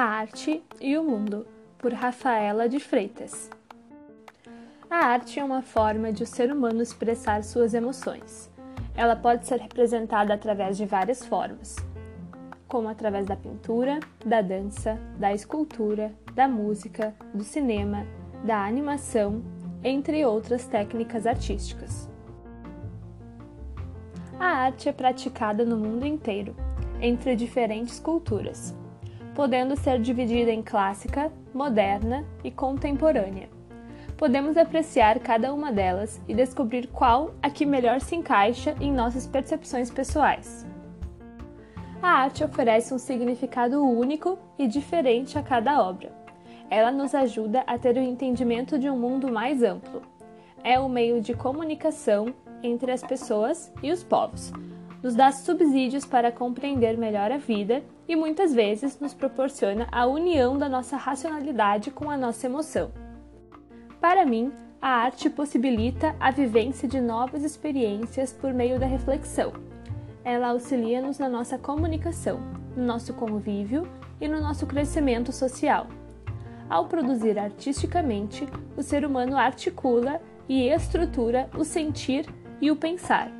A Arte e o Mundo, por Rafaela de Freitas. A arte é uma forma de o ser humano expressar suas emoções. Ela pode ser representada através de várias formas, como através da pintura, da dança, da escultura, da música, do cinema, da animação, entre outras técnicas artísticas. A arte é praticada no mundo inteiro, entre diferentes culturas podendo ser dividida em clássica, moderna e contemporânea. Podemos apreciar cada uma delas e descobrir qual a que melhor se encaixa em nossas percepções pessoais. A arte oferece um significado único e diferente a cada obra. Ela nos ajuda a ter o entendimento de um mundo mais amplo. É o meio de comunicação entre as pessoas e os povos, nos dá subsídios para compreender melhor a vida e muitas vezes nos proporciona a união da nossa racionalidade com a nossa emoção. Para mim, a arte possibilita a vivência de novas experiências por meio da reflexão. Ela auxilia-nos na nossa comunicação, no nosso convívio e no nosso crescimento social. Ao produzir artisticamente, o ser humano articula e estrutura o sentir e o pensar